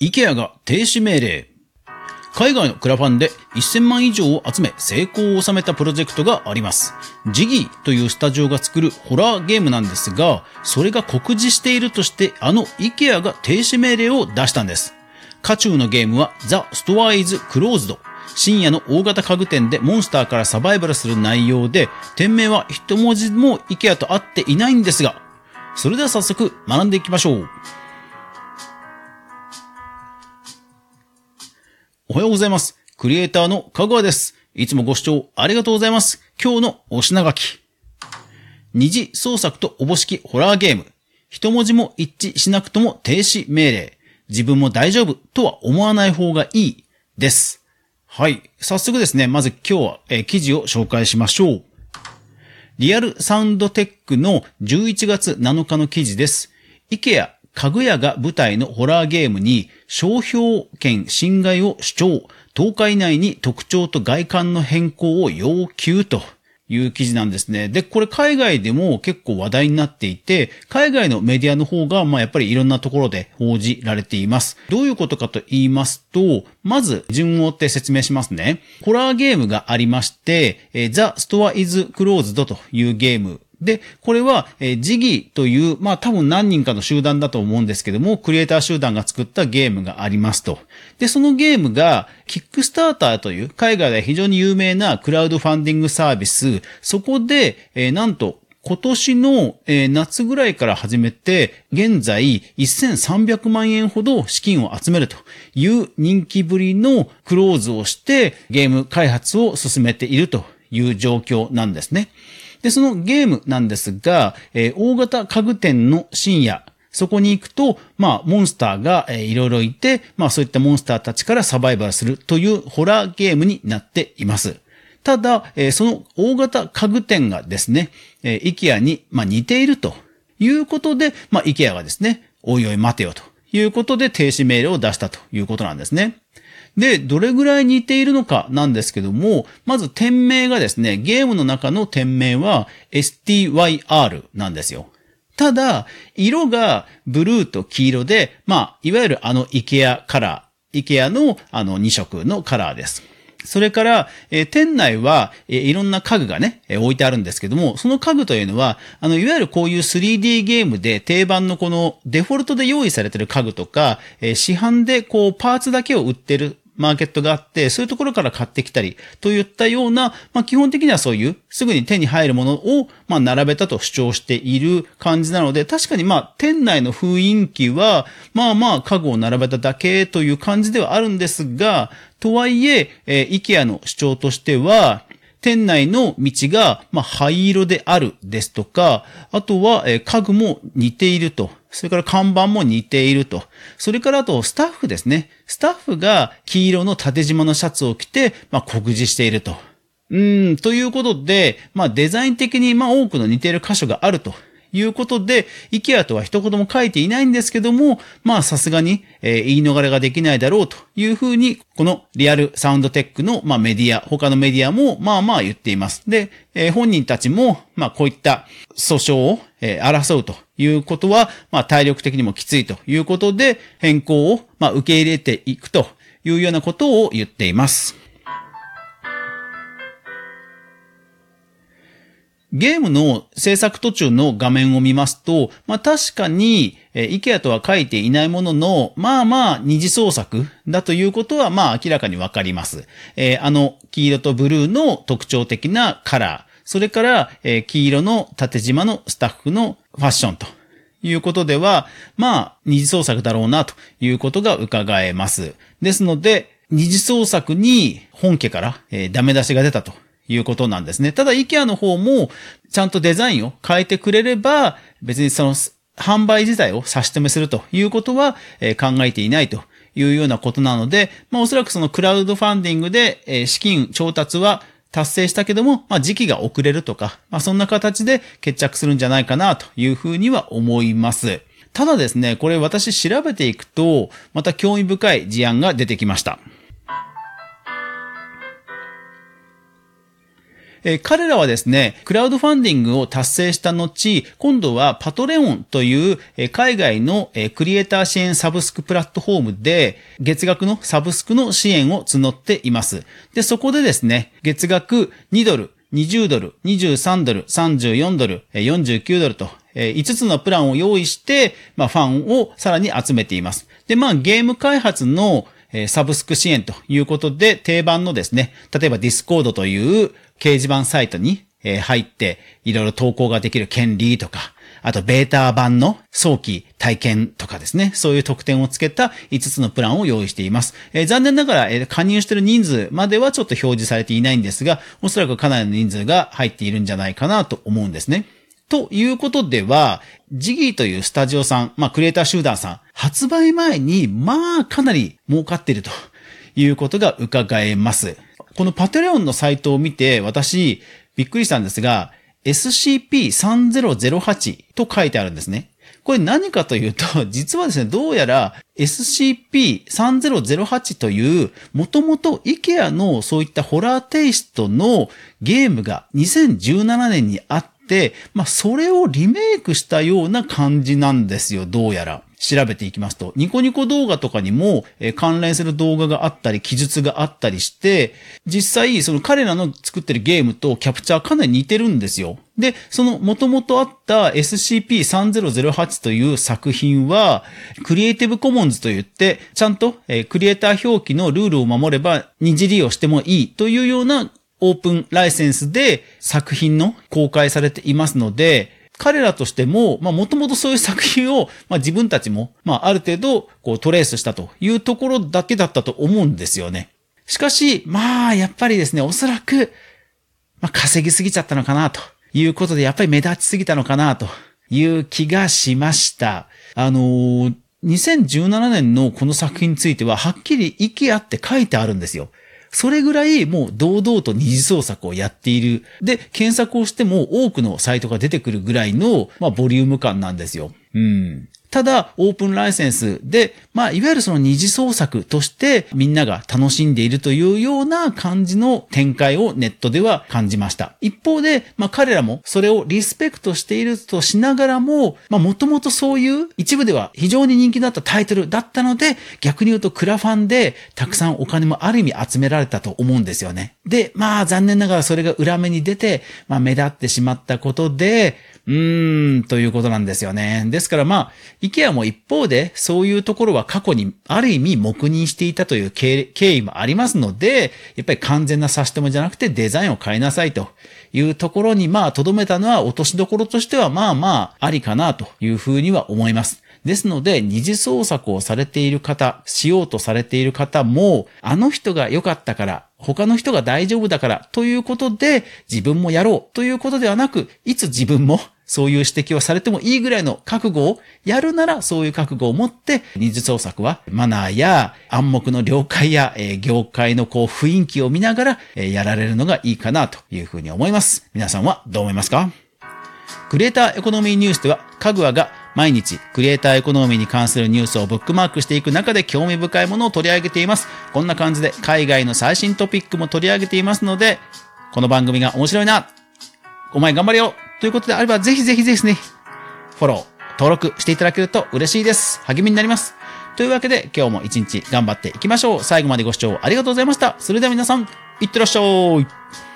IKEA が停止命令。海外のクラファンで1000万以上を集め成功を収めたプロジェクトがあります。ジギーというスタジオが作るホラーゲームなんですが、それが告示しているとしてあの IKEA が停止命令を出したんです。渦中のゲームは The Store is Closed。深夜の大型家具店でモンスターからサバイバルする内容で、店名は一文字も IKEA と合っていないんですが、それでは早速学んでいきましょう。おはようございます。クリエイターのかぐわです。いつもご視聴ありがとうございます。今日のお品書き。二次創作とおぼしきホラーゲーム。一文字も一致しなくとも停止命令。自分も大丈夫とは思わない方がいいです。はい。早速ですね、まず今日は、え、記事を紹介しましょう。リアルサウンドテックの11月7日の記事です。IKEA 家具屋が舞台のホラーゲームに商標権侵害を主張、10日以内に特徴と外観の変更を要求という記事なんですね。で、これ海外でも結構話題になっていて、海外のメディアの方が、まあやっぱりいろんなところで報じられています。どういうことかと言いますと、まず順を追って説明しますね。ホラーゲームがありまして、The Store is Closed というゲームで、これは、えー、ジギという、まあ多分何人かの集団だと思うんですけども、クリエイター集団が作ったゲームがありますと。で、そのゲームが、キックスターターという海外で非常に有名なクラウドファンディングサービス、そこで、えー、なんと、今年の、え、夏ぐらいから始めて、現在1300万円ほど資金を集めるという人気ぶりのクローズをしてゲーム開発を進めているという状況なんですね。で、そのゲームなんですが、えー、大型家具店の深夜、そこに行くと、まあ、モンスターが、えー、いろいろいて、まあ、そういったモンスターたちからサバイバルするというホラーゲームになっています。ただ、えー、その大型家具店がですね、えー、イケアに、まあ、似ているということで、まあ、イケアがですね、おいおい待てよということで停止命令を出したということなんですね。で、どれぐらい似ているのかなんですけども、まず店名がですね、ゲームの中の店名は STYR なんですよ。ただ、色がブルーと黄色で、まあ、いわゆるあの IKEA カラー、IKEA のあの2色のカラーです。それから、えー、店内は、えー、いろんな家具がね、えー、置いてあるんですけども、その家具というのは、あの、いわゆるこういう 3D ゲームで定番のこのデフォルトで用意されてる家具とか、え市販でこうパーツだけを売ってるマーケットがあって、そういうところから買ってきたり、といったような、まあ基本的にはそういう、すぐに手に入るものを、まあ並べたと主張している感じなので、確かにまあ店内の雰囲気は、まあまあ家具を並べただけという感じではあるんですが、とはいえ、えー、イケアの主張としては、店内の道が、まあ、灰色であるですとか、あとは、え、家具も似ていると。それから看板も似ていると。それからあと、スタッフですね。スタッフが黄色の縦縞のシャツを着て、まあ、告示していると。うん、ということで、まあ、デザイン的に、まあ、多くの似ている箇所があるということで、イケアとは一言も書いていないんですけども、まあさすがに、えー、言い逃れができないだろうというふうに、このリアルサウンドテックの、まあ、メディア、他のメディアもまあまあ言っています。で、えー、本人たちも、まあこういった訴訟を、えー、争うということは、まあ体力的にもきついということで、変更を、まあ受け入れていくというようなことを言っています。ゲームの制作途中の画面を見ますと、まあ確かに、えー、IKEA とは書いていないものの、まあまあ二次創作だということはまあ明らかにわかります。えー、あの黄色とブルーの特徴的なカラー、それから、えー、黄色の縦縞のスタッフのファッションということでは、まあ二次創作だろうなということが伺えます。ですので、二次創作に本家から、えー、ダメ出しが出たということなんですね。ただ、IKEA の方も、ちゃんとデザインを変えてくれれば、別にその、販売自体を差し止めするということは、え、考えていないというようなことなので、まあおそらくそのクラウドファンディングで、え、資金調達は達成したけども、まあ時期が遅れるとか、まあそんな形で決着するんじゃないかなというふうには思います。ただですね、これ私調べていくと、また興味深い事案が出てきました。え、彼らはですね、クラウドファンディングを達成した後、今度はパトレオンという、え、海外の、え、クリエイター支援サブスクプラットフォームで、月額のサブスクの支援を募っています。で、そこでですね、月額2ドル、20ドル、23ドル、34ドル、49ドルと、5つのプランを用意して、まあ、ファンをさらに集めています。で、まあ、ゲーム開発のサブスク支援ということで、定番のですね、例えばディスコードという掲示板サイトに入って、いろいろ投稿ができる権利とか、あとベータ版の早期体験とかですね、そういう特典をつけた5つのプランを用意しています。えー、残念ながら、えー、加入してる人数まではちょっと表示されていないんですが、おそらくかなりの人数が入っているんじゃないかなと思うんですね。ということでは、ジギーというスタジオさん、まあクリエイター集団さん、発売前に、まあかなり儲かっているということが伺えます。このパテレオンのサイトを見て、私、びっくりしたんですが、SCP-3008 と書いてあるんですね。これ何かというと、実はですね、どうやら SCP-3008 という、もともと IKEA のそういったホラーテイストのゲームが2017年にあって、まあ、それをリメイクしたような感じなんですよ、どうやら。調べていきますと、ニコニコ動画とかにも、え関連する動画があったり、記述があったりして、実際、その彼らの作ってるゲームとキャプチャーかなり似てるんですよ。で、その元々あった SCP-3008 という作品は、クリエイティブコモンズといって、ちゃんと、えクリエイター表記のルールを守れば二次利用してもいいというようなオープンライセンスで作品の公開されていますので、彼らとしても、まあもともとそういう作品を、まあ自分たちも、まあある程度、こうトレースしたというところだけだったと思うんですよね。しかし、まあやっぱりですね、おそらく、まあ稼ぎすぎちゃったのかなということで、やっぱり目立ちすぎたのかなという気がしました。あのー、2017年のこの作品については、はっきり息あって書いてあるんですよ。それぐらいもう堂々と二次創作をやっている。で、検索をしても多くのサイトが出てくるぐらいの、まあ、ボリューム感なんですよ。うん。ただ、オープンライセンスで、まあ、いわゆるその二次創作としてみんなが楽しんでいるというような感じの展開をネットでは感じました。一方で、まあ、彼らもそれをリスペクトしているとしながらも、まあ、もともとそういう一部では非常に人気だったタイトルだったので、逆に言うとクラファンでたくさんお金もある意味集められたと思うんですよね。で、まあ、残念ながらそれが裏目に出て、まあ、目立ってしまったことで、うーん、ということなんですよね。ですからまあ、イケアも一方で、そういうところは過去にある意味黙認していたという経緯もありますので、やっぱり完全な差し止めじゃなくてデザインを変えなさいというところにまあ、とどめたのは落としどころとしてはまあまあ、ありかなというふうには思います。ですので、二次創作をされている方、しようとされている方も、あの人が良かったから、他の人が大丈夫だからということで自分もやろうということではなく、いつ自分もそういう指摘をされてもいいぐらいの覚悟をやるなら、そういう覚悟を持って、二次創作はマナーや暗黙の了解や、えー、業界のこう雰囲気を見ながら、えー、やられるのがいいかなというふうに思います。皆さんはどう思いますか？クリエイターエコノミーニュースでは、かぐわが毎日クリエイターエコノミーに関するニュースをブックマークしていく中で興味深いものを取り上げています。こんな感じで海外の最新トピックも取り上げていますので、この番組が面白いな、お前頑張れよということであれば、ぜひぜひぜひね、フォロー、登録していただけると嬉しいです。励みになります。というわけで、今日も一日頑張っていきましょう。最後までご視聴ありがとうございました。それでは皆さん、いってらっしゃい。